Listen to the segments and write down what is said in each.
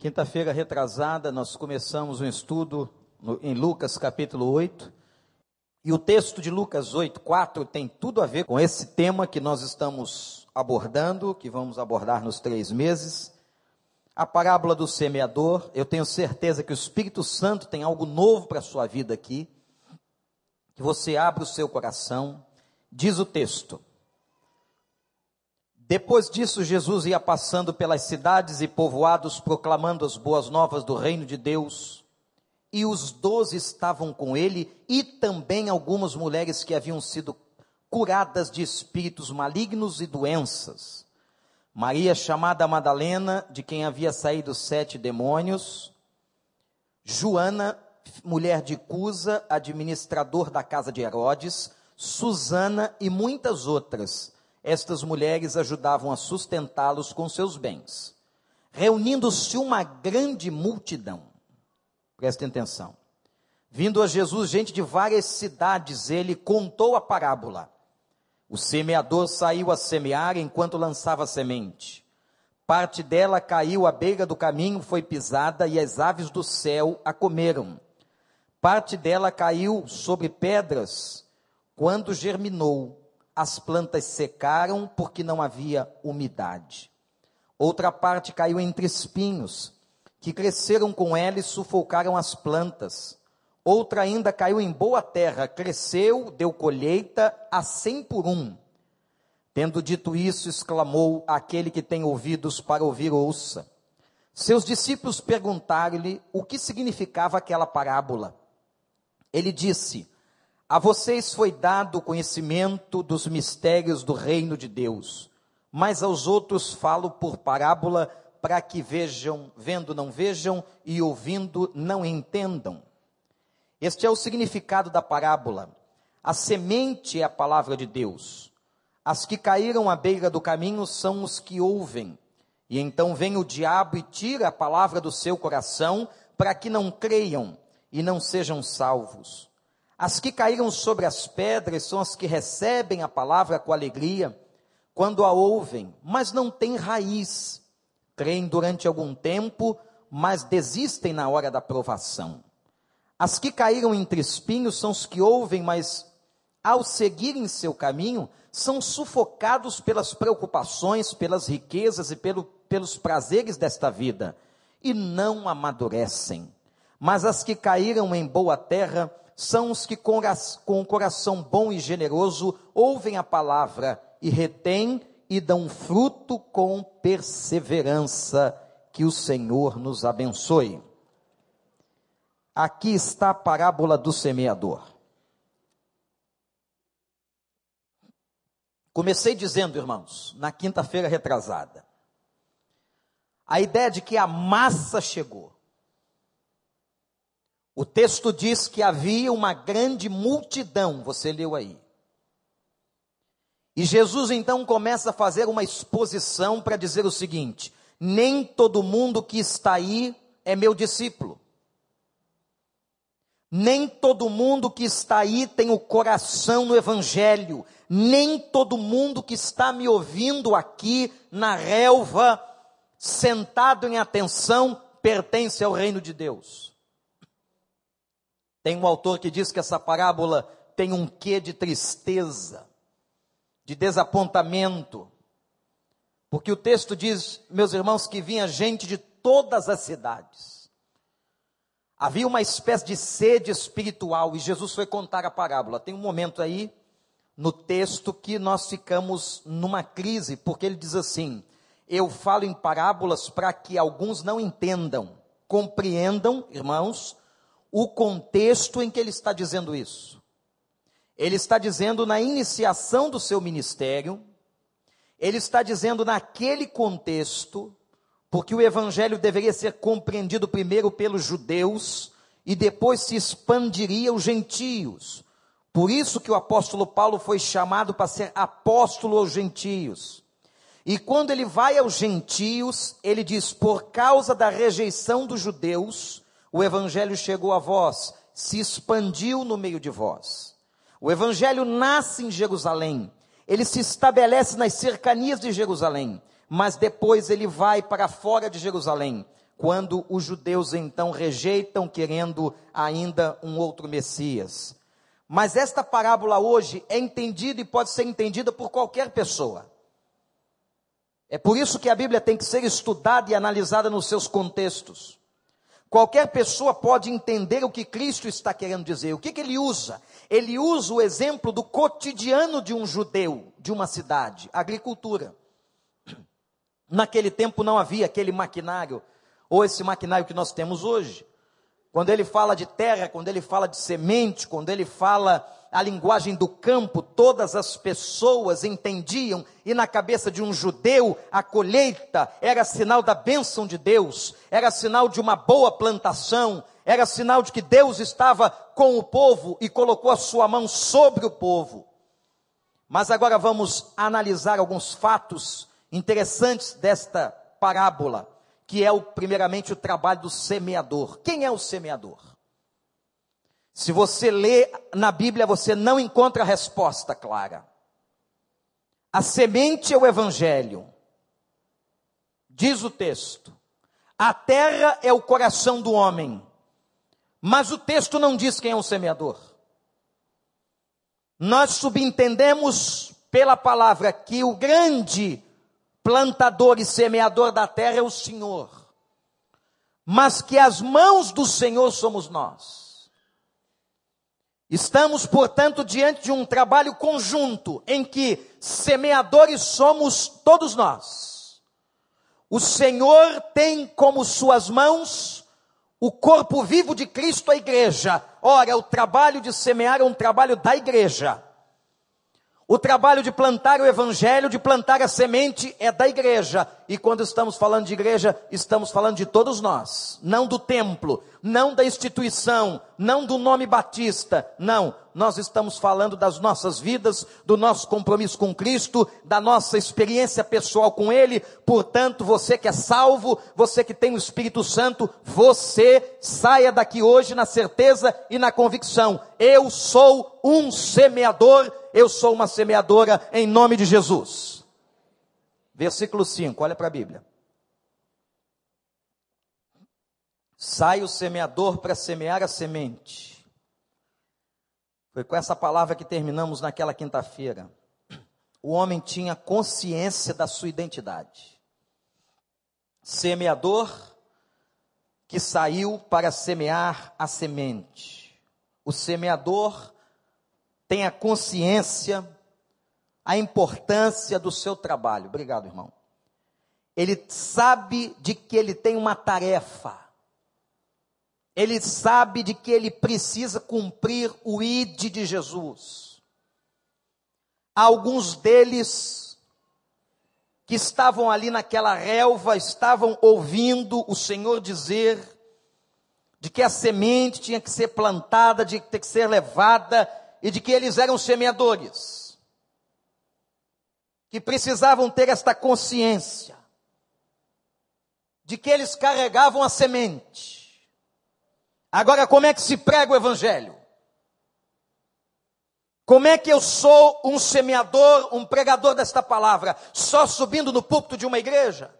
Quinta-feira retrasada, nós começamos um estudo no, em Lucas capítulo 8. E o texto de Lucas 8, 4 tem tudo a ver com esse tema que nós estamos abordando, que vamos abordar nos três meses. A parábola do semeador. Eu tenho certeza que o Espírito Santo tem algo novo para a sua vida aqui. Que você abra o seu coração. Diz o texto. Depois disso, Jesus ia passando pelas cidades e povoados, proclamando as boas novas do reino de Deus. E os doze estavam com ele, e também algumas mulheres que haviam sido curadas de espíritos malignos e doenças. Maria, chamada Madalena, de quem havia saído sete demônios. Joana, mulher de Cusa, administrador da casa de Herodes. Susana e muitas outras estas mulheres ajudavam a sustentá-los com seus bens. Reunindo-se uma grande multidão, prestem atenção, vindo a Jesus gente de várias cidades, ele contou a parábola. O semeador saiu a semear enquanto lançava semente. Parte dela caiu à beira do caminho, foi pisada e as aves do céu a comeram. Parte dela caiu sobre pedras. Quando germinou, as plantas secaram porque não havia umidade. Outra parte caiu entre espinhos, que cresceram com ela e sufocaram as plantas. Outra ainda caiu em boa terra, cresceu, deu colheita a cem por um. Tendo dito isso, exclamou aquele que tem ouvidos para ouvir, ouça. Seus discípulos perguntaram-lhe o que significava aquela parábola. Ele disse: a vocês foi dado o conhecimento dos mistérios do reino de Deus, mas aos outros falo por parábola, para que vejam, vendo não vejam, e ouvindo não entendam. Este é o significado da parábola. A semente é a palavra de Deus. As que caíram à beira do caminho são os que ouvem. E então vem o diabo e tira a palavra do seu coração, para que não creiam e não sejam salvos. As que caíram sobre as pedras são as que recebem a palavra com alegria, quando a ouvem, mas não têm raiz. Creem durante algum tempo, mas desistem na hora da provação. As que caíram entre espinhos são os que ouvem, mas ao seguirem seu caminho, são sufocados pelas preocupações, pelas riquezas e pelo, pelos prazeres desta vida, e não amadurecem. Mas as que caíram em boa terra são os que com, o coração bom e generoso ouvem a palavra e retêm e dão fruto com perseverança. Que o Senhor nos abençoe. Aqui está a parábola do semeador. Comecei dizendo, irmãos, na quinta-feira retrasada, a ideia de que a massa chegou. O texto diz que havia uma grande multidão, você leu aí. E Jesus então começa a fazer uma exposição para dizer o seguinte: nem todo mundo que está aí é meu discípulo. Nem todo mundo que está aí tem o coração no Evangelho. Nem todo mundo que está me ouvindo aqui na relva, sentado em atenção, pertence ao reino de Deus. Tem um autor que diz que essa parábola tem um quê de tristeza, de desapontamento, porque o texto diz, meus irmãos, que vinha gente de todas as cidades. Havia uma espécie de sede espiritual e Jesus foi contar a parábola. Tem um momento aí no texto que nós ficamos numa crise, porque ele diz assim: Eu falo em parábolas para que alguns não entendam, compreendam, irmãos, o contexto em que ele está dizendo isso. Ele está dizendo na iniciação do seu ministério, ele está dizendo naquele contexto, porque o evangelho deveria ser compreendido primeiro pelos judeus e depois se expandiria aos gentios. Por isso que o apóstolo Paulo foi chamado para ser apóstolo aos gentios. E quando ele vai aos gentios, ele diz: por causa da rejeição dos judeus, o evangelho chegou a vós, se expandiu no meio de vós. O evangelho nasce em Jerusalém, ele se estabelece nas cercanias de Jerusalém, mas depois ele vai para fora de Jerusalém. quando os judeus então rejeitam, querendo ainda um outro Messias. Mas esta parábola hoje é entendida e pode ser entendida por qualquer pessoa. É por isso que a Bíblia tem que ser estudada e analisada nos seus contextos. Qualquer pessoa pode entender o que Cristo está querendo dizer. O que, que ele usa? Ele usa o exemplo do cotidiano de um judeu, de uma cidade, agricultura. Naquele tempo não havia aquele maquinário ou esse maquinário que nós temos hoje. Quando ele fala de terra, quando ele fala de semente, quando ele fala a linguagem do campo, todas as pessoas entendiam, e na cabeça de um judeu, a colheita era sinal da bênção de Deus, era sinal de uma boa plantação, era sinal de que Deus estava com o povo e colocou a sua mão sobre o povo. Mas agora vamos analisar alguns fatos interessantes desta parábola que é o, primeiramente o trabalho do semeador. Quem é o semeador? Se você lê na Bíblia, você não encontra resposta clara. A semente é o evangelho. Diz o texto. A terra é o coração do homem. Mas o texto não diz quem é o semeador. Nós subentendemos pela palavra que o grande plantador e semeador da terra é o Senhor, mas que as mãos do Senhor somos nós. Estamos, portanto, diante de um trabalho conjunto em que semeadores somos todos nós. O Senhor tem como suas mãos o corpo vivo de Cristo, a igreja. Ora, o trabalho de semear é um trabalho da igreja. O trabalho de plantar o evangelho, de plantar a semente é da igreja. E quando estamos falando de igreja, estamos falando de todos nós, não do templo, não da instituição, não do nome batista, não. Nós estamos falando das nossas vidas, do nosso compromisso com Cristo, da nossa experiência pessoal com Ele. Portanto, você que é salvo, você que tem o Espírito Santo, você saia daqui hoje na certeza e na convicção: eu sou um semeador eu sou uma semeadora em nome de Jesus. Versículo 5, olha para a Bíblia. Sai o semeador para semear a semente. Foi com essa palavra que terminamos naquela quinta-feira. O homem tinha consciência da sua identidade. Semeador que saiu para semear a semente. O semeador tenha consciência a importância do seu trabalho. Obrigado, irmão. Ele sabe de que ele tem uma tarefa. Ele sabe de que ele precisa cumprir o ID de Jesus. Alguns deles que estavam ali naquela relva estavam ouvindo o Senhor dizer de que a semente tinha que ser plantada, de ter que ser levada e de que eles eram semeadores, que precisavam ter esta consciência, de que eles carregavam a semente. Agora, como é que se prega o Evangelho? Como é que eu sou um semeador, um pregador desta palavra? Só subindo no púlpito de uma igreja?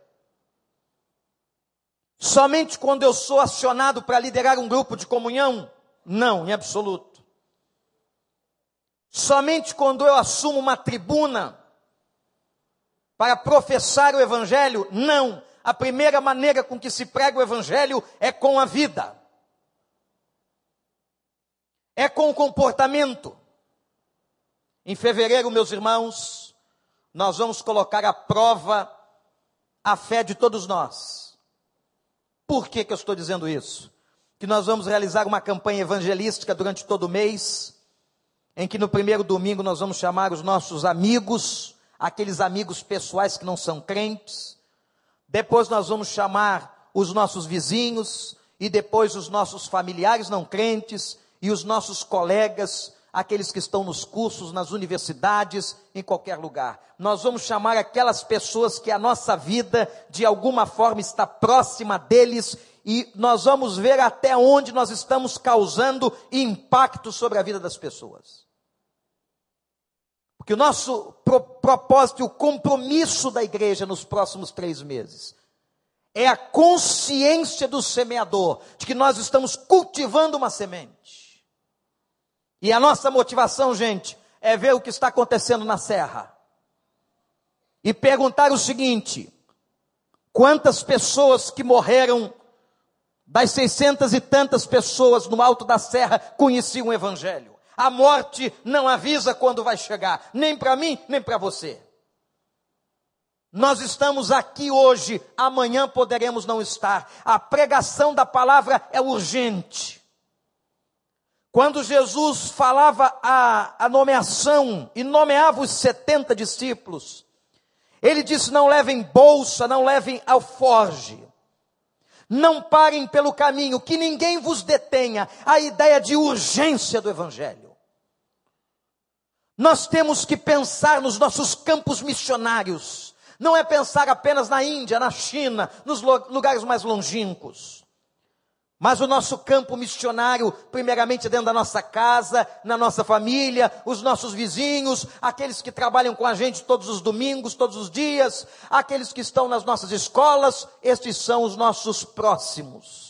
Somente quando eu sou acionado para liderar um grupo de comunhão? Não, em absoluto. Somente quando eu assumo uma tribuna para professar o Evangelho, não. A primeira maneira com que se prega o Evangelho é com a vida, é com o comportamento. Em fevereiro, meus irmãos, nós vamos colocar à prova a fé de todos nós. Por que, que eu estou dizendo isso? Que nós vamos realizar uma campanha evangelística durante todo o mês em que no primeiro domingo nós vamos chamar os nossos amigos, aqueles amigos pessoais que não são crentes. Depois nós vamos chamar os nossos vizinhos e depois os nossos familiares não crentes e os nossos colegas, aqueles que estão nos cursos, nas universidades, em qualquer lugar. Nós vamos chamar aquelas pessoas que a nossa vida de alguma forma está próxima deles e nós vamos ver até onde nós estamos causando impacto sobre a vida das pessoas. Porque o nosso pro, propósito, o compromisso da igreja nos próximos três meses é a consciência do semeador, de que nós estamos cultivando uma semente. E a nossa motivação, gente, é ver o que está acontecendo na serra. E perguntar o seguinte: quantas pessoas que morreram, das seiscentas e tantas pessoas no alto da serra, conheciam o Evangelho? A morte não avisa quando vai chegar, nem para mim, nem para você. Nós estamos aqui hoje, amanhã poderemos não estar. A pregação da palavra é urgente. Quando Jesus falava a, a nomeação e nomeava os 70 discípulos, ele disse: Não levem bolsa, não levem alforge, não parem pelo caminho, que ninguém vos detenha. A ideia de urgência do Evangelho. Nós temos que pensar nos nossos campos missionários não é pensar apenas na Índia, na China, nos lugares mais longínquos. Mas o nosso campo missionário, primeiramente dentro da nossa casa, na nossa família, os nossos vizinhos, aqueles que trabalham com a gente todos os domingos, todos os dias, aqueles que estão nas nossas escolas, estes são os nossos próximos.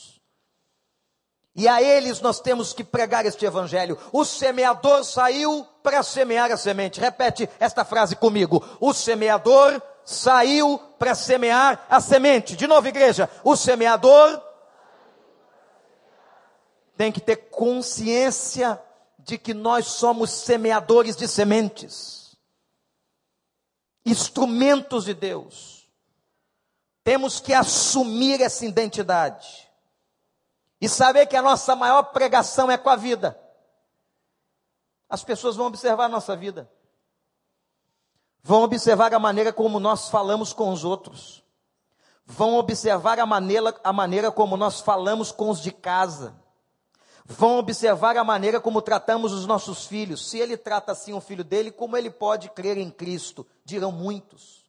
E a eles nós temos que pregar este evangelho. O semeador saiu para semear a semente. Repete esta frase comigo. O semeador saiu para semear a semente. De novo, igreja, o semeador tem que ter consciência de que nós somos semeadores de sementes, instrumentos de Deus. Temos que assumir essa identidade e saber que a nossa maior pregação é com a vida. As pessoas vão observar a nossa vida vão observar a maneira como nós falamos com os outros, vão observar a maneira, a maneira como nós falamos com os de casa, vão observar a maneira como tratamos os nossos filhos. Se ele trata assim o filho dele, como ele pode crer em Cristo? Dirão muitos.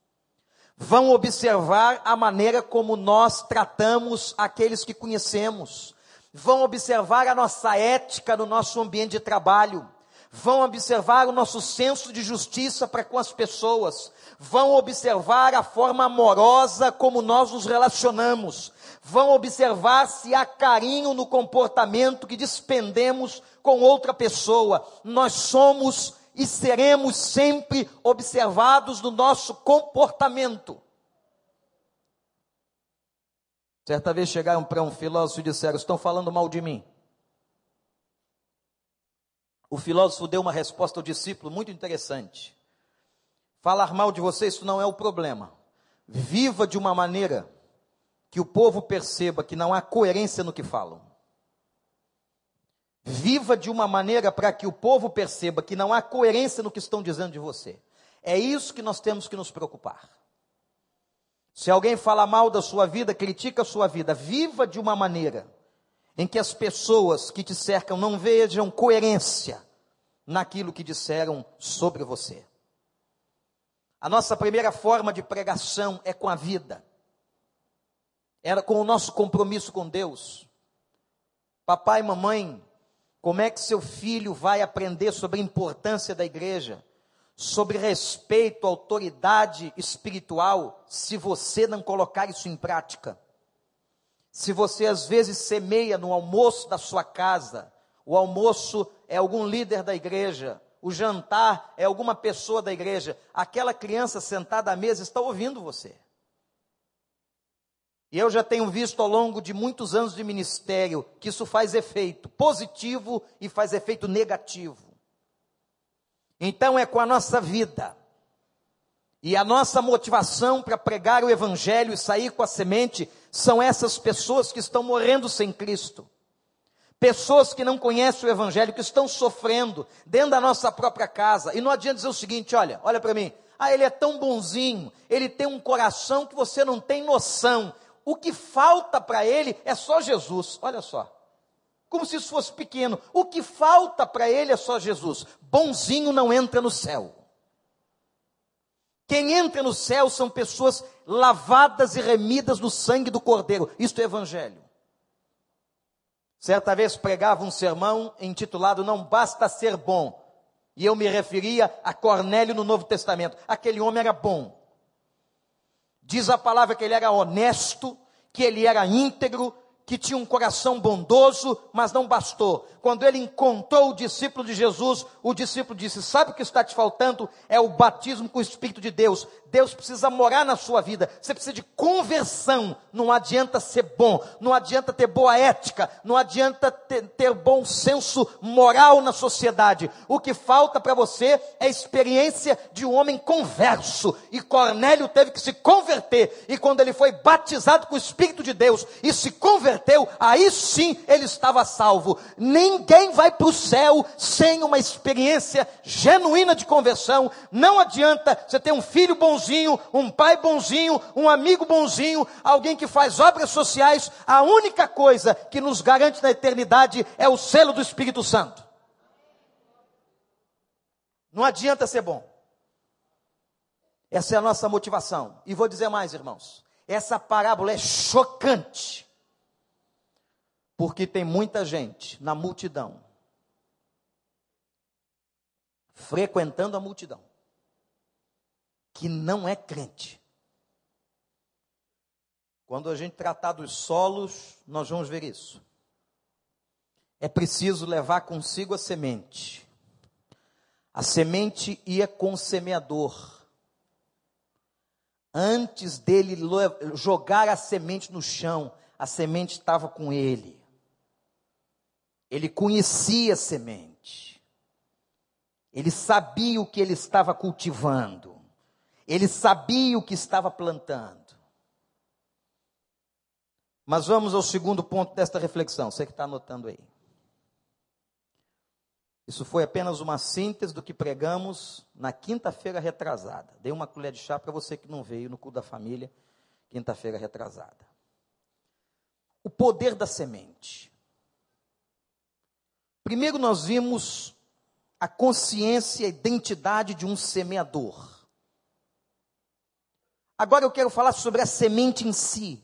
Vão observar a maneira como nós tratamos aqueles que conhecemos. Vão observar a nossa ética no nosso ambiente de trabalho vão observar o nosso senso de justiça para com as pessoas, vão observar a forma amorosa como nós nos relacionamos, vão observar se há carinho no comportamento que despendemos com outra pessoa. Nós somos e seremos sempre observados no nosso comportamento. Certa vez chegaram para um filósofo e disseram: Estão falando mal de mim. O filósofo deu uma resposta ao discípulo muito interessante. Falar mal de você, isso não é o problema. Viva de uma maneira que o povo perceba que não há coerência no que falam. Viva de uma maneira para que o povo perceba que não há coerência no que estão dizendo de você. É isso que nós temos que nos preocupar. Se alguém fala mal da sua vida, critica a sua vida, viva de uma maneira em que as pessoas que te cercam não vejam coerência naquilo que disseram sobre você. A nossa primeira forma de pregação é com a vida, era com o nosso compromisso com Deus. Papai e mamãe, como é que seu filho vai aprender sobre a importância da igreja, sobre respeito à autoridade espiritual, se você não colocar isso em prática? Se você às vezes semeia no almoço da sua casa, o almoço é algum líder da igreja, o jantar é alguma pessoa da igreja, aquela criança sentada à mesa está ouvindo você. E eu já tenho visto ao longo de muitos anos de ministério que isso faz efeito positivo e faz efeito negativo. Então é com a nossa vida, e a nossa motivação para pregar o Evangelho e sair com a semente são essas pessoas que estão morrendo sem Cristo. Pessoas que não conhecem o Evangelho, que estão sofrendo dentro da nossa própria casa. E não adianta dizer o seguinte: olha, olha para mim. Ah, ele é tão bonzinho, ele tem um coração que você não tem noção. O que falta para ele é só Jesus. Olha só. Como se isso fosse pequeno. O que falta para ele é só Jesus. Bonzinho não entra no céu. Quem entra no céu são pessoas lavadas e remidas no sangue do Cordeiro. Isto é evangelho. Certa vez pregava um sermão intitulado Não Basta Ser Bom. E eu me referia a Cornélio no Novo Testamento. Aquele homem era bom. Diz a palavra que ele era honesto, que ele era íntegro, que tinha um coração bondoso, mas não bastou. Quando ele encontrou o discípulo de Jesus, o discípulo disse: Sabe o que está te faltando? É o batismo com o Espírito de Deus. Deus precisa morar na sua vida. Você precisa de conversão. Não adianta ser bom, não adianta ter boa ética, não adianta ter, ter bom senso moral na sociedade. O que falta para você é a experiência de um homem converso. E Cornélio teve que se converter. E quando ele foi batizado com o Espírito de Deus e se converteu, aí sim ele estava salvo. Ninguém vai para o céu sem uma experiência genuína de conversão. Não adianta você ter um filho bonzinho, um pai bonzinho, um amigo bonzinho, alguém que faz obras sociais, a única coisa que nos garante na eternidade é o selo do Espírito Santo. Não adianta ser bom. Essa é a nossa motivação. E vou dizer mais, irmãos. Essa parábola é chocante. Porque tem muita gente na multidão frequentando a multidão que não é crente. Quando a gente tratar dos solos, nós vamos ver isso. É preciso levar consigo a semente. A semente ia com o semeador. Antes dele jogar a semente no chão, a semente estava com ele. Ele conhecia a semente. Ele sabia o que ele estava cultivando. Ele sabia o que estava plantando. Mas vamos ao segundo ponto desta reflexão, você que está anotando aí. Isso foi apenas uma síntese do que pregamos na quinta-feira retrasada. Dei uma colher de chá para você que não veio no culto da família, quinta-feira retrasada. O poder da semente. Primeiro nós vimos a consciência e a identidade de um semeador. Agora eu quero falar sobre a semente em si.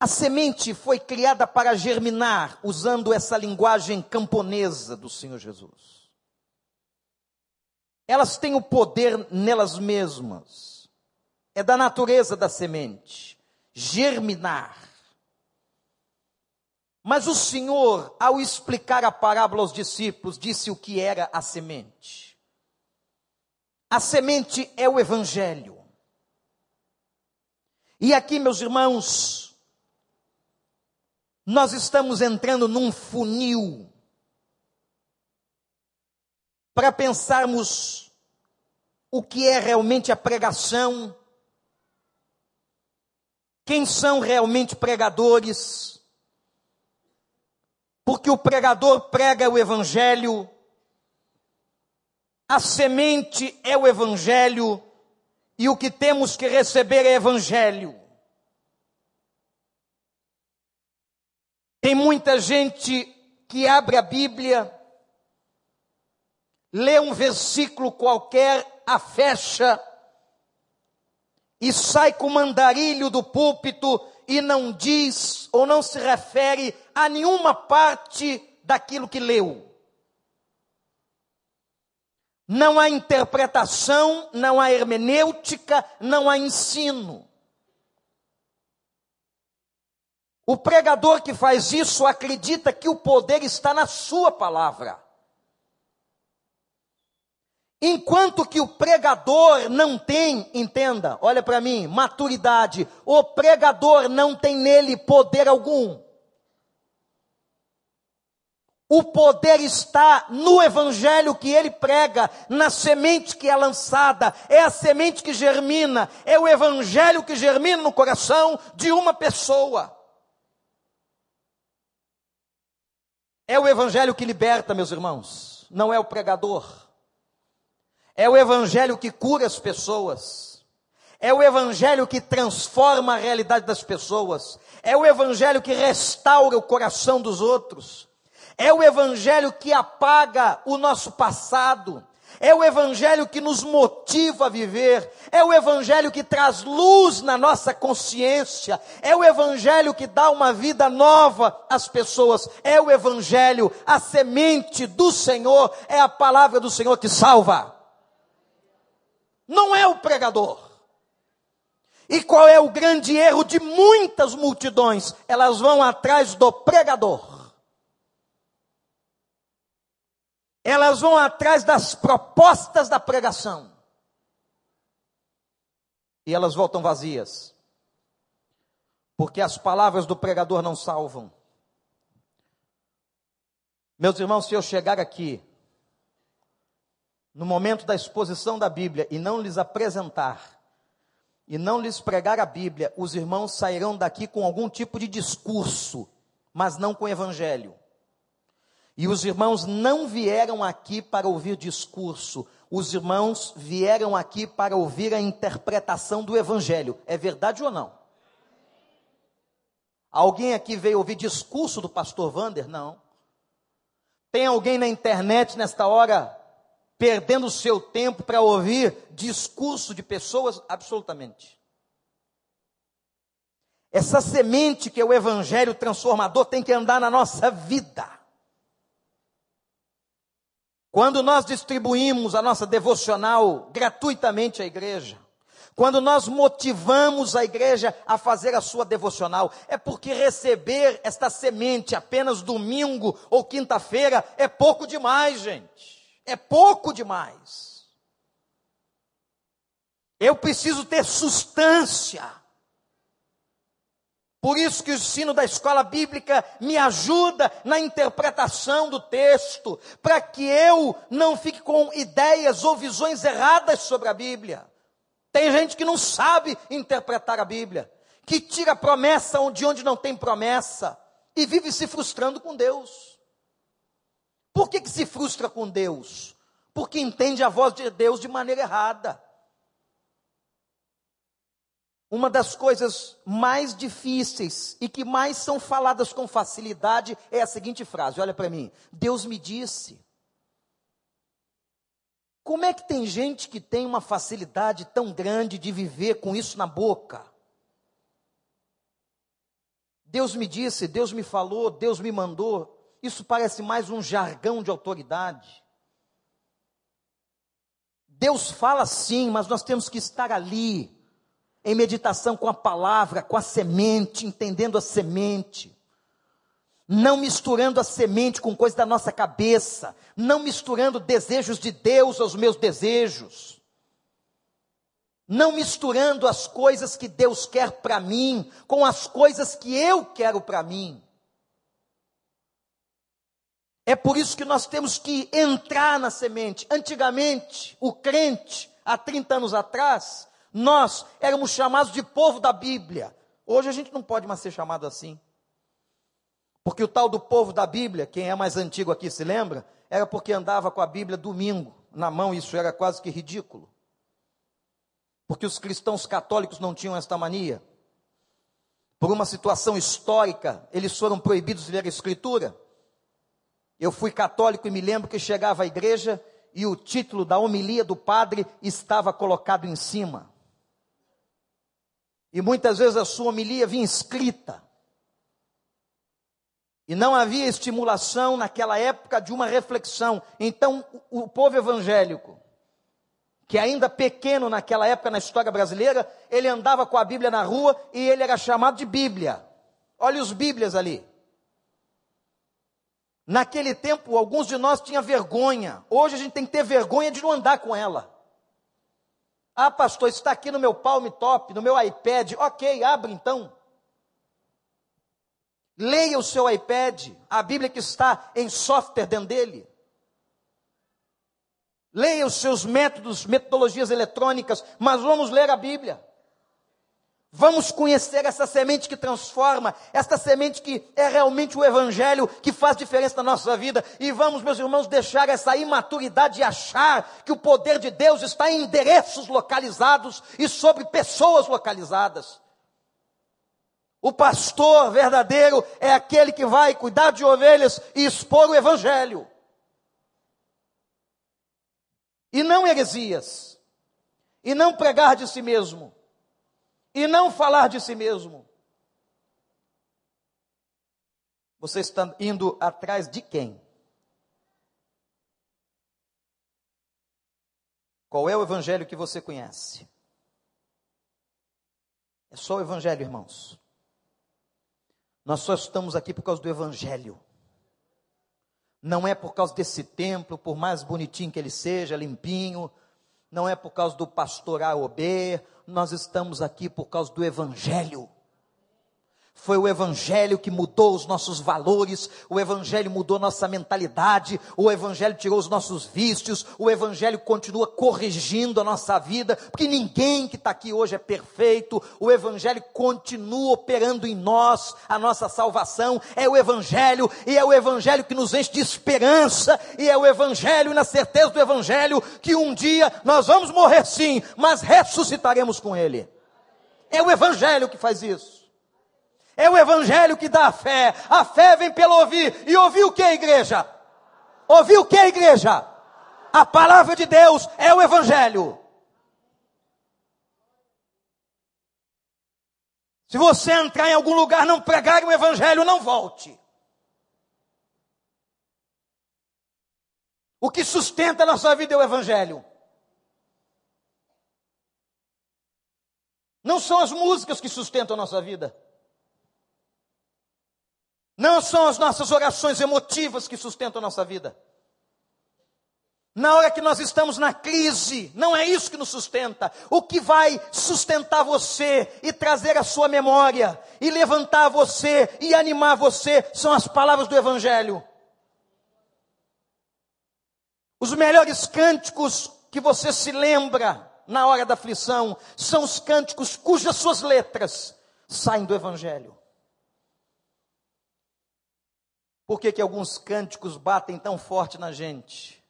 A semente foi criada para germinar, usando essa linguagem camponesa do Senhor Jesus. Elas têm o poder nelas mesmas. É da natureza da semente germinar. Mas o Senhor, ao explicar a parábola aos discípulos, disse o que era a semente. A semente é o Evangelho. E aqui, meus irmãos, nós estamos entrando num funil para pensarmos o que é realmente a pregação, quem são realmente pregadores, porque o pregador prega o Evangelho, a semente é o Evangelho e o que temos que receber é Evangelho. Tem muita gente que abre a Bíblia, lê um versículo qualquer, a fecha e sai com o mandarilho do púlpito e não diz ou não se refere a nenhuma parte daquilo que leu. Não há interpretação, não há hermenêutica, não há ensino. O pregador que faz isso acredita que o poder está na sua palavra. Enquanto que o pregador não tem, entenda, olha para mim, maturidade, o pregador não tem nele poder algum. O poder está no evangelho que ele prega, na semente que é lançada, é a semente que germina, é o evangelho que germina no coração de uma pessoa. É o evangelho que liberta, meus irmãos, não é o pregador. É o evangelho que cura as pessoas. É o evangelho que transforma a realidade das pessoas. É o evangelho que restaura o coração dos outros. É o Evangelho que apaga o nosso passado. É o Evangelho que nos motiva a viver. É o Evangelho que traz luz na nossa consciência. É o Evangelho que dá uma vida nova às pessoas. É o Evangelho, a semente do Senhor. É a palavra do Senhor que salva. Não é o pregador. E qual é o grande erro de muitas multidões? Elas vão atrás do pregador. Elas vão atrás das propostas da pregação. E elas voltam vazias. Porque as palavras do pregador não salvam. Meus irmãos, se eu chegar aqui, no momento da exposição da Bíblia, e não lhes apresentar e não lhes pregar a Bíblia, os irmãos sairão daqui com algum tipo de discurso, mas não com evangelho. E os irmãos não vieram aqui para ouvir discurso, os irmãos vieram aqui para ouvir a interpretação do evangelho. É verdade ou não? Alguém aqui veio ouvir discurso do pastor Vander? Não. Tem alguém na internet nesta hora perdendo o seu tempo para ouvir discurso de pessoas? Absolutamente. Essa semente que é o evangelho transformador tem que andar na nossa vida. Quando nós distribuímos a nossa devocional gratuitamente à igreja, quando nós motivamos a igreja a fazer a sua devocional, é porque receber esta semente apenas domingo ou quinta-feira é pouco demais, gente. É pouco demais. Eu preciso ter substância. Por isso que o ensino da escola bíblica me ajuda na interpretação do texto, para que eu não fique com ideias ou visões erradas sobre a Bíblia. Tem gente que não sabe interpretar a Bíblia, que tira promessa de onde não tem promessa e vive se frustrando com Deus. Por que, que se frustra com Deus? Porque entende a voz de Deus de maneira errada. Uma das coisas mais difíceis e que mais são faladas com facilidade é a seguinte frase: olha para mim. Deus me disse. Como é que tem gente que tem uma facilidade tão grande de viver com isso na boca? Deus me disse, Deus me falou, Deus me mandou. Isso parece mais um jargão de autoridade. Deus fala sim, mas nós temos que estar ali, em meditação com a palavra, com a semente, entendendo a semente. Não misturando a semente com coisa da nossa cabeça, não misturando desejos de Deus aos meus desejos. Não misturando as coisas que Deus quer para mim com as coisas que eu quero para mim. É por isso que nós temos que entrar na semente. Antigamente, o crente, há 30 anos atrás, nós éramos chamados de povo da Bíblia. Hoje a gente não pode mais ser chamado assim. Porque o tal do povo da Bíblia, quem é mais antigo aqui se lembra, era porque andava com a Bíblia domingo na mão, isso era quase que ridículo. Porque os cristãos católicos não tinham esta mania. Por uma situação histórica, eles foram proibidos de ler a Escritura. Eu fui católico e me lembro que chegava à igreja e o título da homilia do padre estava colocado em cima. E muitas vezes a sua homilia vinha escrita. E não havia estimulação naquela época de uma reflexão. Então, o, povo evangélico, que ainda pequeno naquela época na história brasileira, ele andava com a Bíblia na rua e ele era chamado de Bíblia. Olha os Bíblias ali. Naquele tempo, alguns de nós tinham vergonha. Hoje a gente tem que ter vergonha de não andar com ela. Ah, pastor, está aqui no meu Palm Top, no meu iPad. Ok, abre então. Leia o seu iPad, a Bíblia que está em software dentro dele. Leia os seus métodos, metodologias eletrônicas, mas vamos ler a Bíblia. Vamos conhecer essa semente que transforma, esta semente que é realmente o Evangelho que faz diferença na nossa vida. E vamos, meus irmãos, deixar essa imaturidade de achar que o poder de Deus está em endereços localizados e sobre pessoas localizadas. O pastor verdadeiro é aquele que vai cuidar de ovelhas e expor o Evangelho. E não heresias. E não pregar de si mesmo e não falar de si mesmo. Você está indo atrás de quem? Qual é o evangelho que você conhece? É só o Evangelho, irmãos. Nós só estamos aqui por causa do Evangelho. Não é por causa desse templo, por mais bonitinho que ele seja, limpinho. Não é por causa do pastor A ou B. Nós estamos aqui por causa do Evangelho. Foi o Evangelho que mudou os nossos valores, o Evangelho mudou nossa mentalidade, o Evangelho tirou os nossos vícios, o Evangelho continua corrigindo a nossa vida, porque ninguém que está aqui hoje é perfeito, o Evangelho continua operando em nós a nossa salvação, é o Evangelho, e é o Evangelho que nos enche de esperança, e é o Evangelho, na certeza do Evangelho, que um dia nós vamos morrer sim, mas ressuscitaremos com Ele. É o Evangelho que faz isso. É o evangelho que dá a fé. A fé vem pelo ouvir. E ouvir o que, igreja? Ouvir o que, igreja? A palavra de Deus é o evangelho. Se você entrar em algum lugar não pregar o evangelho, não volte. O que sustenta a nossa vida é o evangelho. Não são as músicas que sustentam a nossa vida. Não são as nossas orações emotivas que sustentam a nossa vida. Na hora que nós estamos na crise, não é isso que nos sustenta. O que vai sustentar você e trazer a sua memória, e levantar você e animar você, são as palavras do Evangelho. Os melhores cânticos que você se lembra na hora da aflição são os cânticos cujas suas letras saem do Evangelho. Por que, que alguns cânticos batem tão forte na gente?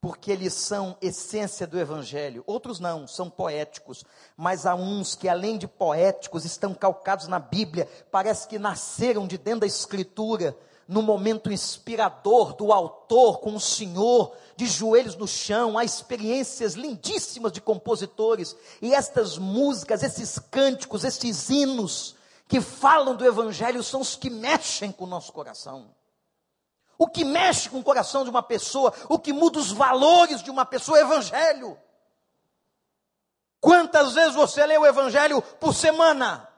Porque eles são essência do Evangelho. Outros não, são poéticos. Mas há uns que, além de poéticos, estão calcados na Bíblia. Parece que nasceram de dentro da Escritura, no momento inspirador do autor com o Senhor, de joelhos no chão. Há experiências lindíssimas de compositores. E estas músicas, esses cânticos, esses hinos que falam do Evangelho são os que mexem com o nosso coração o que mexe com o coração de uma pessoa, o que muda os valores de uma pessoa é Evangelho. Quantas vezes você lê o Evangelho por semana?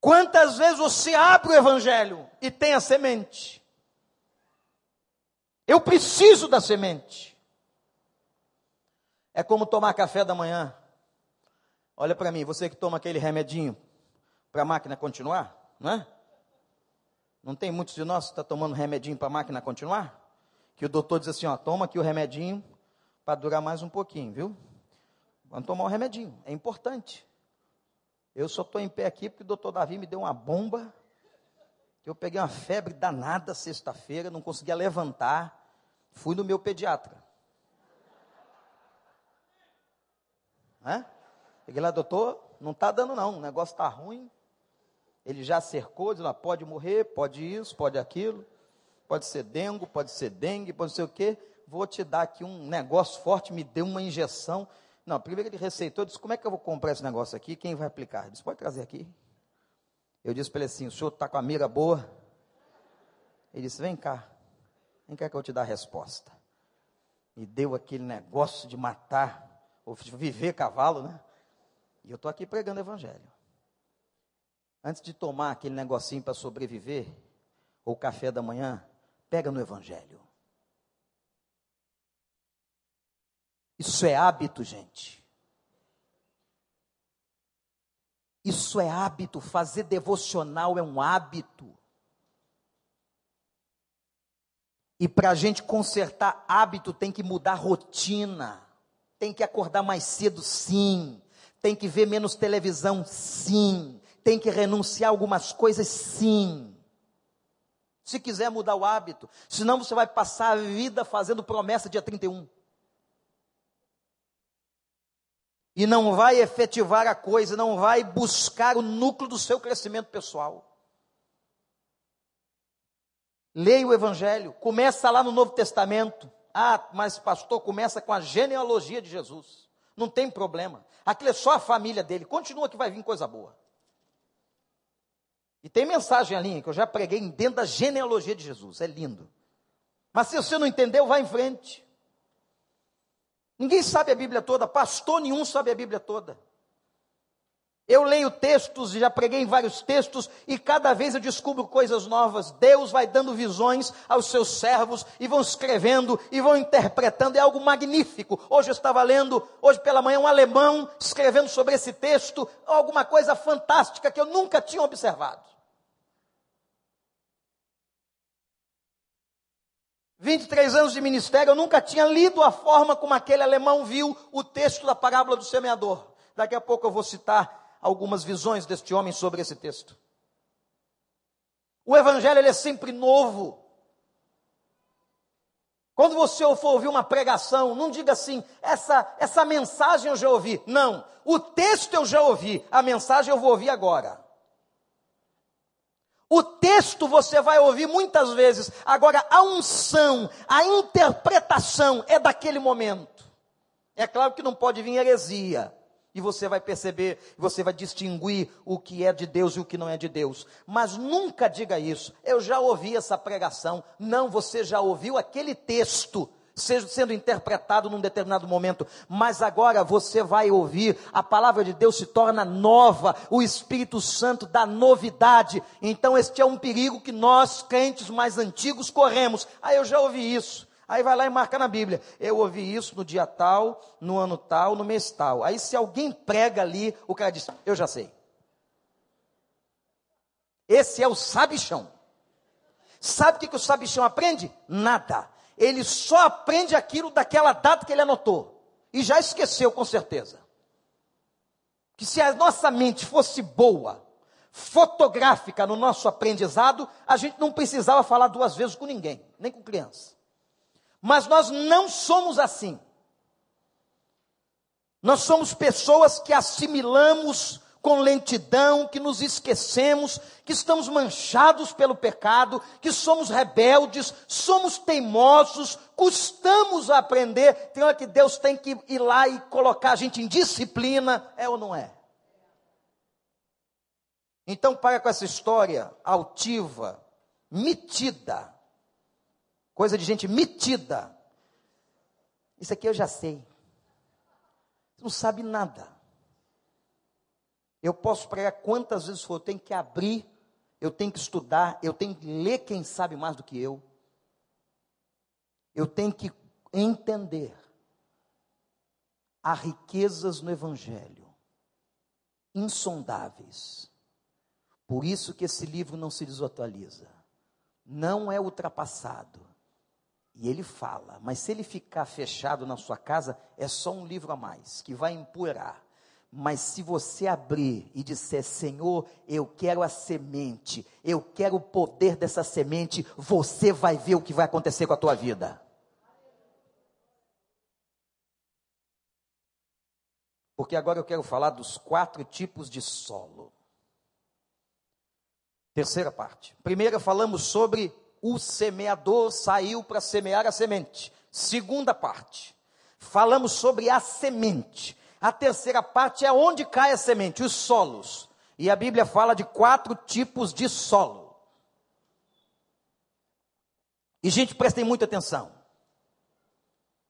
Quantas vezes você abre o Evangelho e tem a semente? Eu preciso da semente. É como tomar café da manhã. Olha para mim, você que toma aquele remedinho para a máquina continuar, não é? Não tem muitos de nós que estão tá tomando remedinho para a máquina continuar? Que o doutor diz assim, ó, toma aqui o remedinho para durar mais um pouquinho, viu? Vamos tomar o remedinho, é importante. Eu só estou em pé aqui porque o doutor Davi me deu uma bomba, que eu peguei uma febre danada sexta-feira, não conseguia levantar, fui no meu pediatra. Hã? Cheguei lá, doutor, não está dando não, o negócio está ruim, ele já cercou, dizendo, pode morrer, pode isso, pode aquilo, pode ser dengo, pode ser dengue, pode ser o quê. Vou te dar aqui um negócio forte, me deu uma injeção. Não, primeiro ele receitou, disse, como é que eu vou comprar esse negócio aqui? Quem vai aplicar? Ele disse, pode trazer aqui. Eu disse para ele assim, o senhor está com a mira boa? Ele disse, vem cá, vem cá que eu te dar a resposta. E deu aquele negócio de matar, ou viver cavalo, né? E eu estou aqui pregando evangelho antes de tomar aquele negocinho para sobreviver, ou café da manhã, pega no Evangelho. Isso é hábito, gente. Isso é hábito, fazer devocional é um hábito. E para a gente consertar hábito, tem que mudar rotina. Tem que acordar mais cedo, sim. Tem que ver menos televisão, sim tem que renunciar algumas coisas, sim. Se quiser mudar o hábito, senão você vai passar a vida fazendo promessa dia 31. E não vai efetivar a coisa, não vai buscar o núcleo do seu crescimento pessoal. Leia o Evangelho, começa lá no Novo Testamento. Ah, mas pastor, começa com a genealogia de Jesus. Não tem problema. Aquilo é só a família dele. Continua que vai vir coisa boa. E tem mensagem ali que eu já preguei dentro da genealogia de Jesus, é lindo. Mas se você não entendeu, vá em frente. Ninguém sabe a Bíblia toda, pastor nenhum sabe a Bíblia toda. Eu leio textos, já preguei em vários textos, e cada vez eu descubro coisas novas. Deus vai dando visões aos seus servos, e vão escrevendo, e vão interpretando, é algo magnífico. Hoje eu estava lendo, hoje pela manhã, um alemão escrevendo sobre esse texto, alguma coisa fantástica que eu nunca tinha observado. 23 anos de ministério, eu nunca tinha lido a forma como aquele alemão viu o texto da parábola do semeador. Daqui a pouco eu vou citar algumas visões deste homem sobre esse texto. O evangelho ele é sempre novo. Quando você for ouvir uma pregação, não diga assim, essa, essa mensagem eu já ouvi. Não, o texto eu já ouvi, a mensagem eu vou ouvir agora. O texto você vai ouvir muitas vezes, agora a unção, a interpretação é daquele momento. É claro que não pode vir heresia, e você vai perceber, você vai distinguir o que é de Deus e o que não é de Deus. Mas nunca diga isso. Eu já ouvi essa pregação. Não, você já ouviu aquele texto sendo interpretado num determinado momento, mas agora você vai ouvir, a palavra de Deus se torna nova, o Espírito Santo dá novidade. Então, este é um perigo que nós, crentes mais antigos, corremos. Ah, eu já ouvi isso. Aí vai lá e marca na Bíblia. Eu ouvi isso no dia tal, no ano tal, no mês tal. Aí se alguém prega ali, o cara diz: Eu já sei. Esse é o sabichão. Sabe o que, que o sabichão aprende? Nada ele só aprende aquilo daquela data que ele anotou. E já esqueceu, com certeza. Que se a nossa mente fosse boa, fotográfica no nosso aprendizado, a gente não precisava falar duas vezes com ninguém, nem com criança. Mas nós não somos assim. Nós somos pessoas que assimilamos com lentidão, que nos esquecemos, que estamos manchados pelo pecado, que somos rebeldes, somos teimosos, custamos a aprender. Tem hora que Deus tem que ir lá e colocar a gente em disciplina, é ou não é? Então, para com essa história altiva, metida, coisa de gente metida. Isso aqui eu já sei. Você não sabe nada. Eu posso pregar quantas vezes for, eu tenho que abrir, eu tenho que estudar, eu tenho que ler quem sabe mais do que eu. Eu tenho que entender. Há riquezas no Evangelho, insondáveis. Por isso que esse livro não se desatualiza. Não é ultrapassado. E ele fala, mas se ele ficar fechado na sua casa, é só um livro a mais, que vai empoeirar mas se você abrir e disser, Senhor, eu quero a semente, eu quero o poder dessa semente, você vai ver o que vai acontecer com a tua vida. Porque agora eu quero falar dos quatro tipos de solo. Terceira parte. Primeira, falamos sobre o semeador saiu para semear a semente. Segunda parte, falamos sobre a semente. A terceira parte é onde cai a semente, os solos. E a Bíblia fala de quatro tipos de solo. E, gente, prestem muita atenção.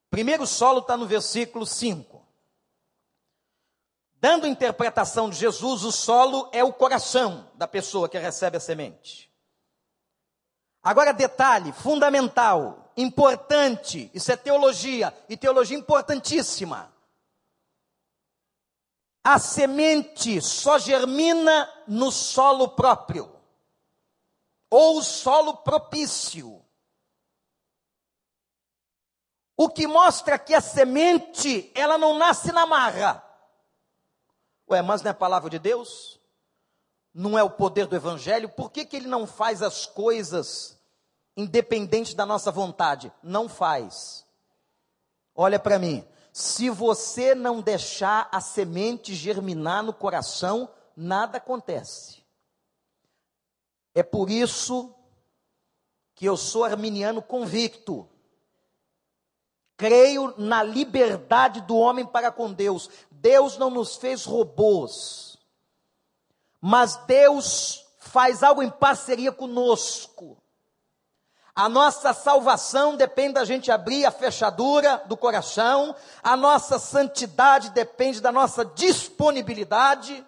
Primeiro solo está no versículo 5. Dando interpretação de Jesus, o solo é o coração da pessoa que recebe a semente. Agora, detalhe fundamental, importante, isso é teologia, e teologia importantíssima. A semente só germina no solo próprio, ou solo propício. O que mostra que a semente, ela não nasce na marra. Ué, mas não é a palavra de Deus? Não é o poder do Evangelho? Por que, que ele não faz as coisas independente da nossa vontade? Não faz. Olha para mim, se você não deixar a semente germinar no coração, nada acontece. É por isso que eu sou arminiano convicto. Creio na liberdade do homem para com Deus. Deus não nos fez robôs, mas Deus faz algo em parceria conosco. A nossa salvação depende da gente abrir a fechadura do coração, a nossa santidade depende da nossa disponibilidade.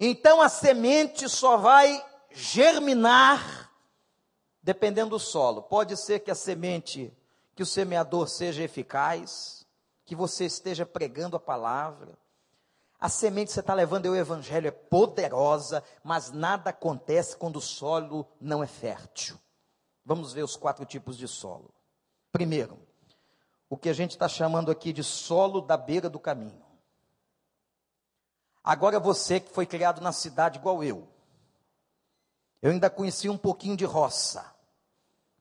Então a semente só vai germinar dependendo do solo. Pode ser que a semente, que o semeador seja eficaz, que você esteja pregando a palavra. A semente que você está levando é o evangelho, é poderosa, mas nada acontece quando o solo não é fértil. Vamos ver os quatro tipos de solo. Primeiro, o que a gente está chamando aqui de solo da beira do caminho. Agora você que foi criado na cidade igual eu. Eu ainda conheci um pouquinho de roça.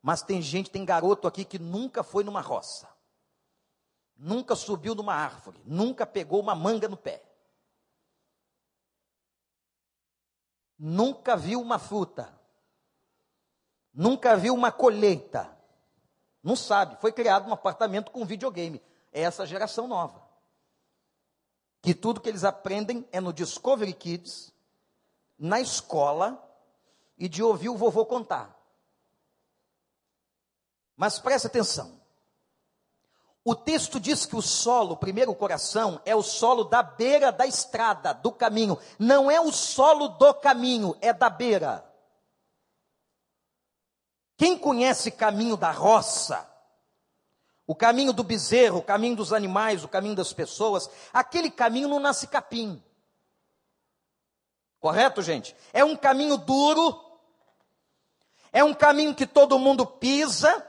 Mas tem gente, tem garoto aqui que nunca foi numa roça. Nunca subiu numa árvore, nunca pegou uma manga no pé. Nunca viu uma fruta. Nunca viu uma colheita. Não sabe, foi criado num apartamento com videogame. É essa geração nova que tudo que eles aprendem é no Discovery Kids, na escola e de ouvir o vovô contar. Mas preste atenção. O texto diz que o solo, o primeiro coração, é o solo da beira da estrada, do caminho. Não é o solo do caminho, é da beira. Quem conhece caminho da roça, o caminho do bezerro, o caminho dos animais, o caminho das pessoas, aquele caminho não nasce capim. Correto, gente? É um caminho duro, é um caminho que todo mundo pisa,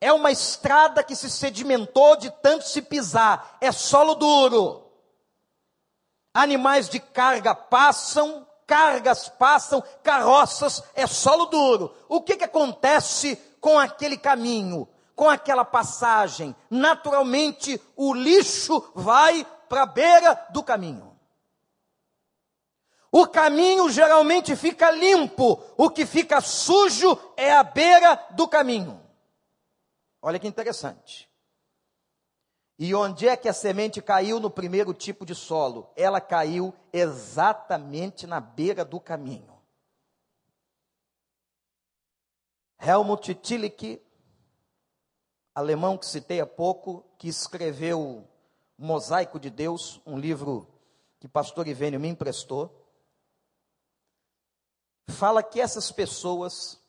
é uma estrada que se sedimentou de tanto se pisar, é solo duro. Animais de carga passam, cargas passam, carroças, é solo duro. O que, que acontece com aquele caminho? com aquela passagem, naturalmente o lixo vai para a beira do caminho. O caminho geralmente fica limpo, o que fica sujo é a beira do caminho. Olha que interessante. E onde é que a semente caiu no primeiro tipo de solo? Ela caiu exatamente na beira do caminho. Helmut Tillich alemão que citei há pouco, que escreveu Mosaico de Deus, um livro que pastor Ivênio me emprestou, fala que essas pessoas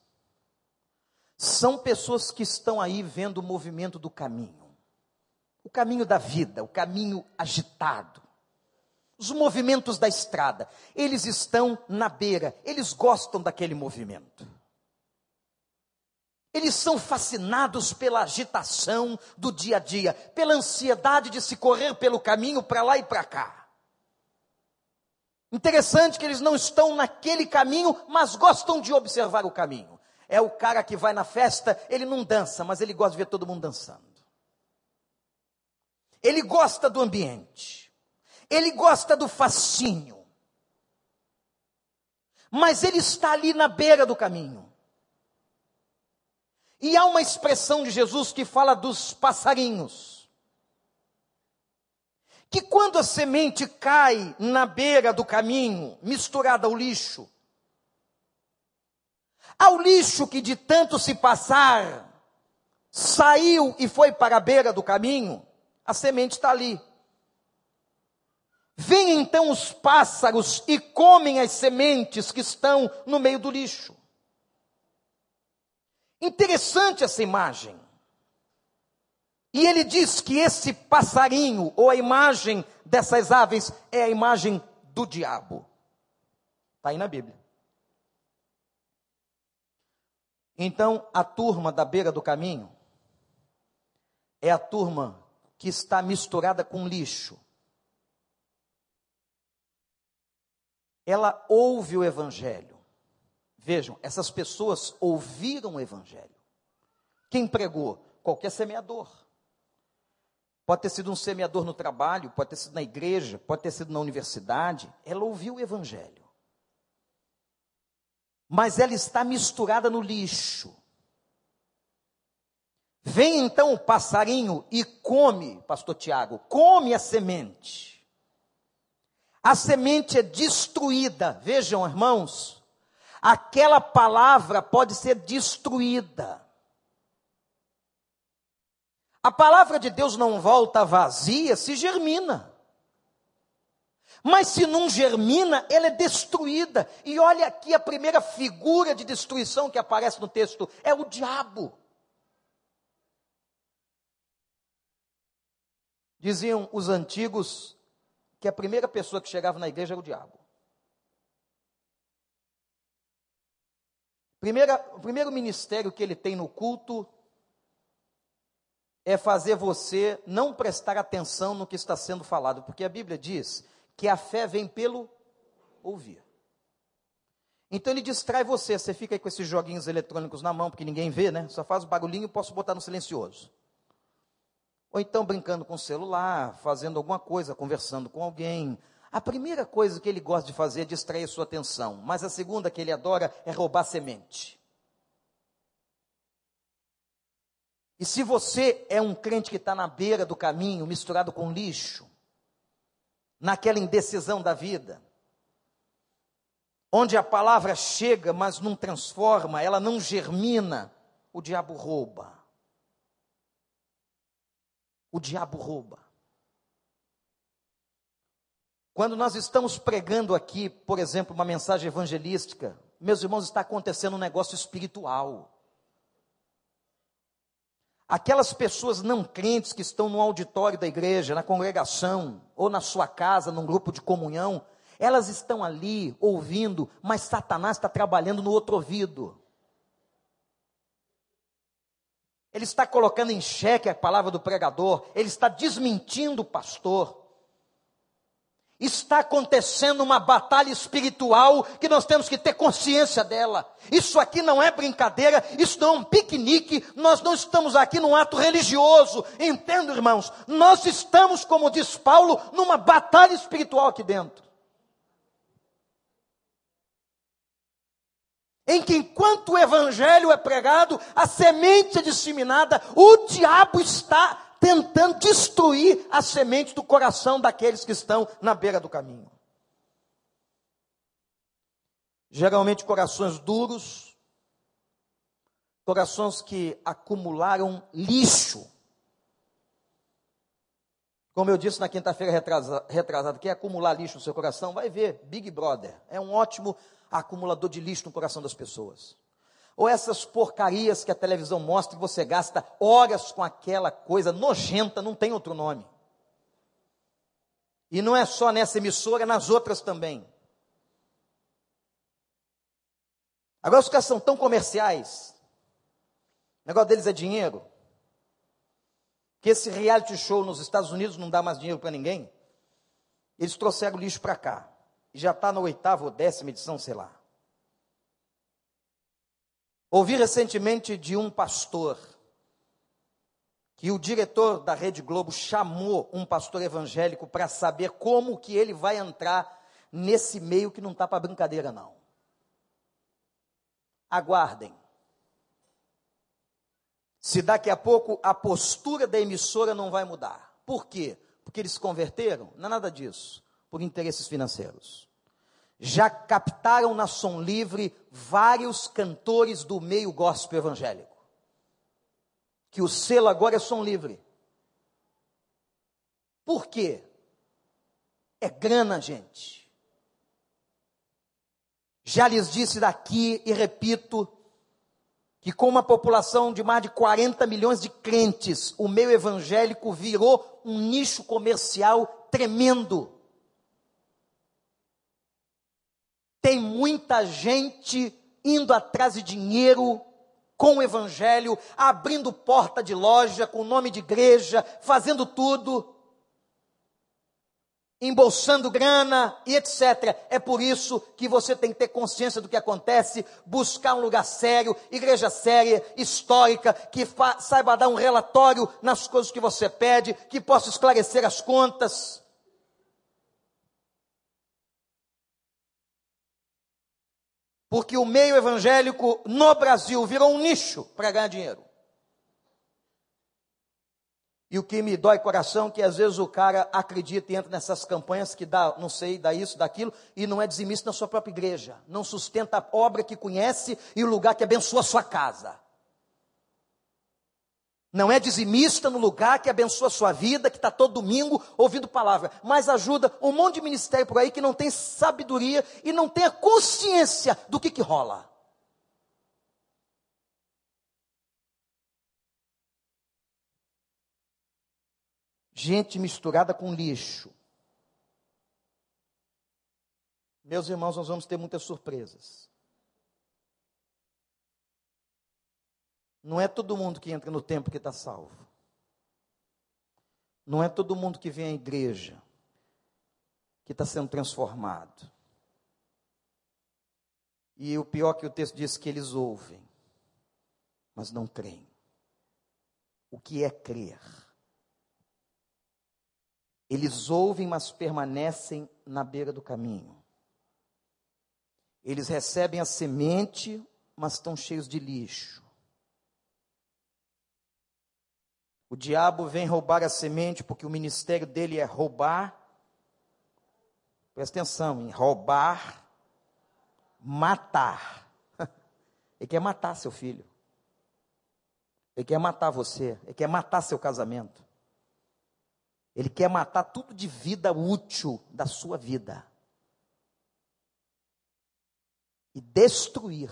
são pessoas que estão aí vendo o movimento do caminho. O caminho da vida, o caminho agitado. Os movimentos da estrada, eles estão na beira, eles gostam daquele movimento. Eles são fascinados pela agitação do dia a dia, pela ansiedade de se correr pelo caminho para lá e para cá. Interessante que eles não estão naquele caminho, mas gostam de observar o caminho. É o cara que vai na festa, ele não dança, mas ele gosta de ver todo mundo dançando. Ele gosta do ambiente. Ele gosta do fascínio. Mas ele está ali na beira do caminho. E há uma expressão de Jesus que fala dos passarinhos. Que quando a semente cai na beira do caminho, misturada ao lixo, ao lixo que de tanto se passar, saiu e foi para a beira do caminho, a semente está ali. Vêm então os pássaros e comem as sementes que estão no meio do lixo. Interessante essa imagem. E ele diz que esse passarinho, ou a imagem dessas aves, é a imagem do diabo. Está aí na Bíblia. Então, a turma da beira do caminho é a turma que está misturada com lixo. Ela ouve o Evangelho Vejam, essas pessoas ouviram o Evangelho. Quem pregou? Qualquer semeador. Pode ter sido um semeador no trabalho, pode ter sido na igreja, pode ter sido na universidade. Ela ouviu o Evangelho. Mas ela está misturada no lixo. Vem então o passarinho e come, pastor Tiago, come a semente. A semente é destruída. Vejam, irmãos, aquela palavra pode ser destruída. A palavra de Deus não volta vazia se germina. Mas se não germina, ela é destruída. E olha aqui a primeira figura de destruição que aparece no texto: é o diabo. Diziam os antigos que a primeira pessoa que chegava na igreja era o diabo. Primeira, o primeiro ministério que ele tem no culto é fazer você não prestar atenção no que está sendo falado, porque a Bíblia diz que a fé vem pelo ouvir. Então ele distrai você, você fica aí com esses joguinhos eletrônicos na mão, porque ninguém vê, né? Só faz barulhinho e posso botar no silencioso. Ou então brincando com o celular, fazendo alguma coisa, conversando com alguém. A primeira coisa que ele gosta de fazer é distrair sua atenção, mas a segunda que ele adora é roubar semente. E se você é um crente que está na beira do caminho, misturado com lixo, naquela indecisão da vida, onde a palavra chega, mas não transforma, ela não germina, o diabo rouba. O diabo rouba. Quando nós estamos pregando aqui, por exemplo, uma mensagem evangelística, meus irmãos, está acontecendo um negócio espiritual. Aquelas pessoas não crentes que estão no auditório da igreja, na congregação, ou na sua casa, num grupo de comunhão, elas estão ali ouvindo, mas Satanás está trabalhando no outro ouvido. Ele está colocando em xeque a palavra do pregador, ele está desmentindo o pastor. Está acontecendo uma batalha espiritual que nós temos que ter consciência dela. Isso aqui não é brincadeira, isso não é um piquenique, nós não estamos aqui num ato religioso. Entendo, irmãos? Nós estamos, como diz Paulo, numa batalha espiritual aqui dentro. Em que enquanto o evangelho é pregado, a semente é disseminada, o diabo está tentando destruir a semente do coração daqueles que estão na beira do caminho. Geralmente corações duros, corações que acumularam lixo. Como eu disse na quinta-feira retrasada, retrasado, quer acumular lixo no seu coração? Vai ver Big Brother. É um ótimo acumulador de lixo no coração das pessoas. Ou essas porcarias que a televisão mostra que você gasta horas com aquela coisa nojenta, não tem outro nome. E não é só nessa emissora, nas outras também. Agora os caras são tão comerciais. O negócio deles é dinheiro. Que esse reality show nos Estados Unidos não dá mais dinheiro para ninguém. Eles trouxeram lixo para cá. E já está na oitava ou décima edição, sei lá. Ouvi recentemente de um pastor que o diretor da Rede Globo chamou um pastor evangélico para saber como que ele vai entrar nesse meio que não está para brincadeira não. Aguardem. Se daqui a pouco a postura da emissora não vai mudar. Por quê? Porque eles se converteram? Não é nada disso. Por interesses financeiros já captaram na Som Livre vários cantores do meio gospel evangélico. Que o selo agora é Som Livre. Por quê? É grana, gente. Já lhes disse daqui e repito que com uma população de mais de 40 milhões de crentes, o meio evangélico virou um nicho comercial tremendo. Tem muita gente indo atrás de dinheiro com o evangelho, abrindo porta de loja com o nome de igreja, fazendo tudo, embolsando grana e etc. É por isso que você tem que ter consciência do que acontece, buscar um lugar sério, igreja séria, histórica, que saiba dar um relatório nas coisas que você pede, que possa esclarecer as contas. Porque o meio evangélico no Brasil virou um nicho para ganhar dinheiro. E o que me dói coração é que às vezes o cara acredita e entra nessas campanhas que dá, não sei, dá isso, daquilo, e não é dizimista na sua própria igreja. Não sustenta a obra que conhece e o lugar que abençoa a sua casa. Não é dizimista no lugar que abençoa a sua vida, que está todo domingo ouvindo palavra, mas ajuda um monte de ministério por aí que não tem sabedoria e não tem a consciência do que, que rola. gente misturada com lixo. Meus irmãos, nós vamos ter muitas surpresas. Não é todo mundo que entra no templo que está salvo. Não é todo mundo que vem à igreja que está sendo transformado. E o pior que o texto diz que eles ouvem, mas não creem. O que é crer? Eles ouvem, mas permanecem na beira do caminho. Eles recebem a semente, mas estão cheios de lixo. O diabo vem roubar a semente porque o ministério dele é roubar. Presta atenção em roubar, matar. Ele quer matar seu filho. Ele quer matar você. Ele quer matar seu casamento. Ele quer matar tudo de vida útil da sua vida. E destruir.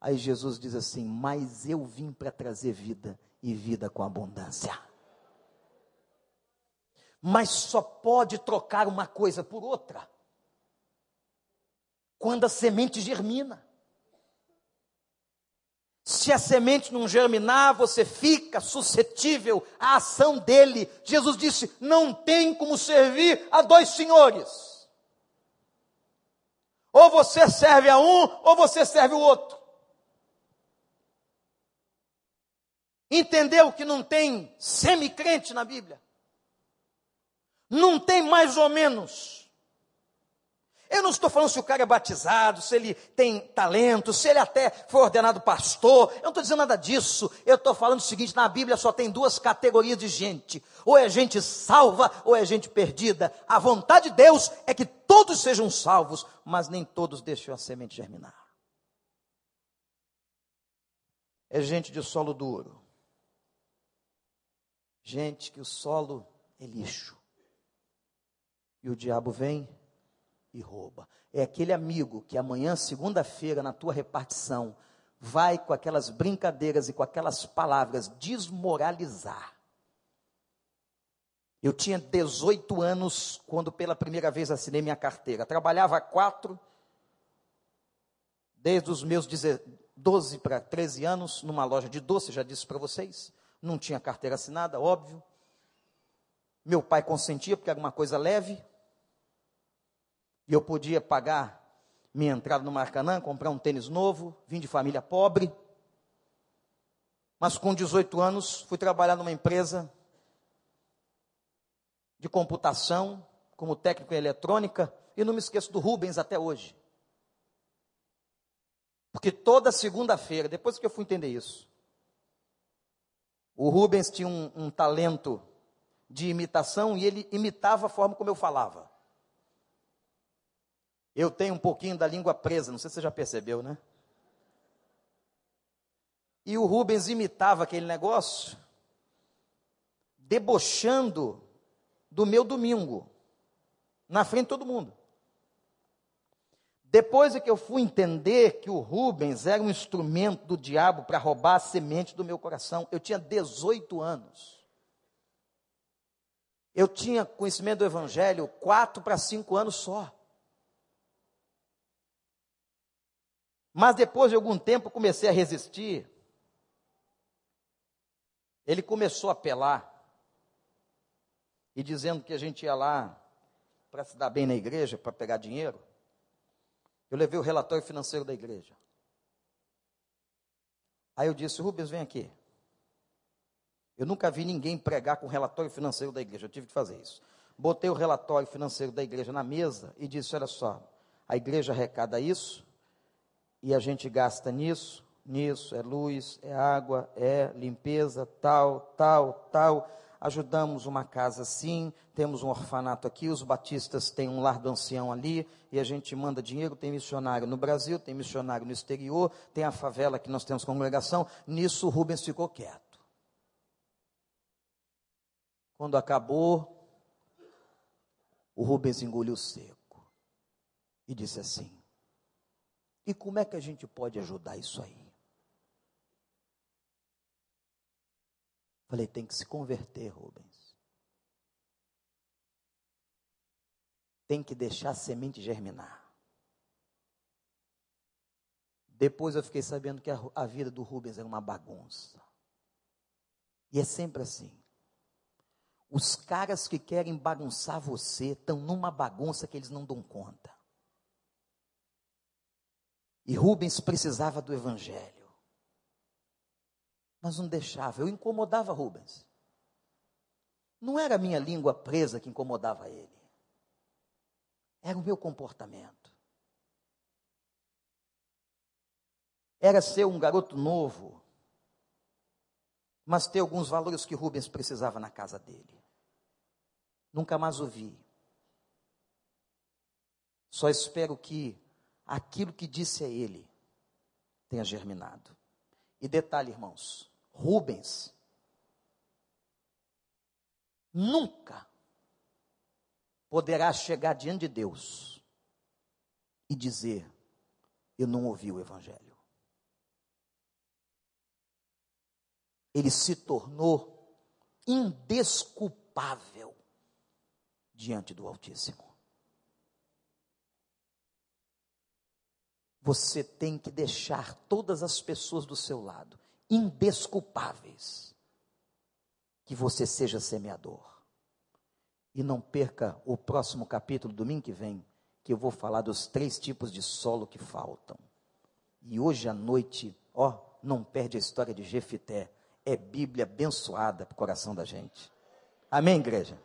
Aí Jesus diz assim: Mas eu vim para trazer vida e vida com abundância. Mas só pode trocar uma coisa por outra quando a semente germina. Se a semente não germinar, você fica suscetível à ação dele. Jesus disse: não tem como servir a dois senhores. Ou você serve a um, ou você serve o outro. Entendeu que não tem semi-crente na Bíblia? Não tem mais ou menos. Eu não estou falando se o cara é batizado, se ele tem talento, se ele até foi ordenado pastor. Eu não estou dizendo nada disso. Eu estou falando o seguinte: na Bíblia só tem duas categorias de gente: ou é gente salva, ou é gente perdida. A vontade de Deus é que todos sejam salvos, mas nem todos deixam a semente germinar. É gente de solo duro. Gente que o solo é lixo. E o diabo vem e rouba. É aquele amigo que amanhã, segunda-feira, na tua repartição, vai com aquelas brincadeiras e com aquelas palavras desmoralizar. Eu tinha 18 anos quando pela primeira vez assinei minha carteira. Trabalhava quatro, desde os meus 12 para 13 anos, numa loja de doce, já disse para vocês. Não tinha carteira assinada, óbvio. Meu pai consentia porque era uma coisa leve. E eu podia pagar minha entrada no Maracanã, comprar um tênis novo, vim de família pobre. Mas com 18 anos fui trabalhar numa empresa de computação, como técnico em eletrônica, e não me esqueço do Rubens até hoje. Porque toda segunda-feira, depois que eu fui entender isso, o Rubens tinha um, um talento de imitação e ele imitava a forma como eu falava. Eu tenho um pouquinho da língua presa, não sei se você já percebeu, né? E o Rubens imitava aquele negócio, debochando do meu domingo, na frente de todo mundo. Depois é que eu fui entender que o Rubens era um instrumento do diabo para roubar a semente do meu coração, eu tinha 18 anos. Eu tinha conhecimento do Evangelho quatro para cinco anos só. Mas depois de algum tempo comecei a resistir. Ele começou a apelar e dizendo que a gente ia lá para se dar bem na igreja, para pegar dinheiro. Eu levei o relatório financeiro da igreja. Aí eu disse: Rubens, vem aqui. Eu nunca vi ninguém pregar com relatório financeiro da igreja, eu tive que fazer isso. Botei o relatório financeiro da igreja na mesa e disse: Olha só, a igreja arrecada isso, e a gente gasta nisso, nisso, é luz, é água, é limpeza, tal, tal, tal. Ajudamos uma casa assim, temos um orfanato aqui, os batistas têm um lar do ancião ali, e a gente manda dinheiro, tem missionário no Brasil, tem missionário no exterior, tem a favela que nós temos congregação. Nisso o Rubens ficou quieto. Quando acabou, o Rubens engoliu seco e disse assim: E como é que a gente pode ajudar isso aí? Falei, tem que se converter, Rubens. Tem que deixar a semente germinar. Depois eu fiquei sabendo que a, a vida do Rubens era uma bagunça. E é sempre assim. Os caras que querem bagunçar você estão numa bagunça que eles não dão conta. E Rubens precisava do Evangelho mas não deixava, eu incomodava Rubens. Não era a minha língua presa que incomodava ele, era o meu comportamento. Era ser um garoto novo, mas ter alguns valores que Rubens precisava na casa dele. Nunca mais ouvi. Só espero que aquilo que disse a ele tenha germinado. E detalhe, irmãos, Rubens nunca poderá chegar diante de Deus e dizer: Eu não ouvi o Evangelho. Ele se tornou indesculpável diante do Altíssimo. Você tem que deixar todas as pessoas do seu lado indesculpáveis. Que você seja semeador. E não perca o próximo capítulo, domingo que vem, que eu vou falar dos três tipos de solo que faltam. E hoje à noite, ó, não perde a história de Jefité. É Bíblia abençoada para o coração da gente. Amém, igreja?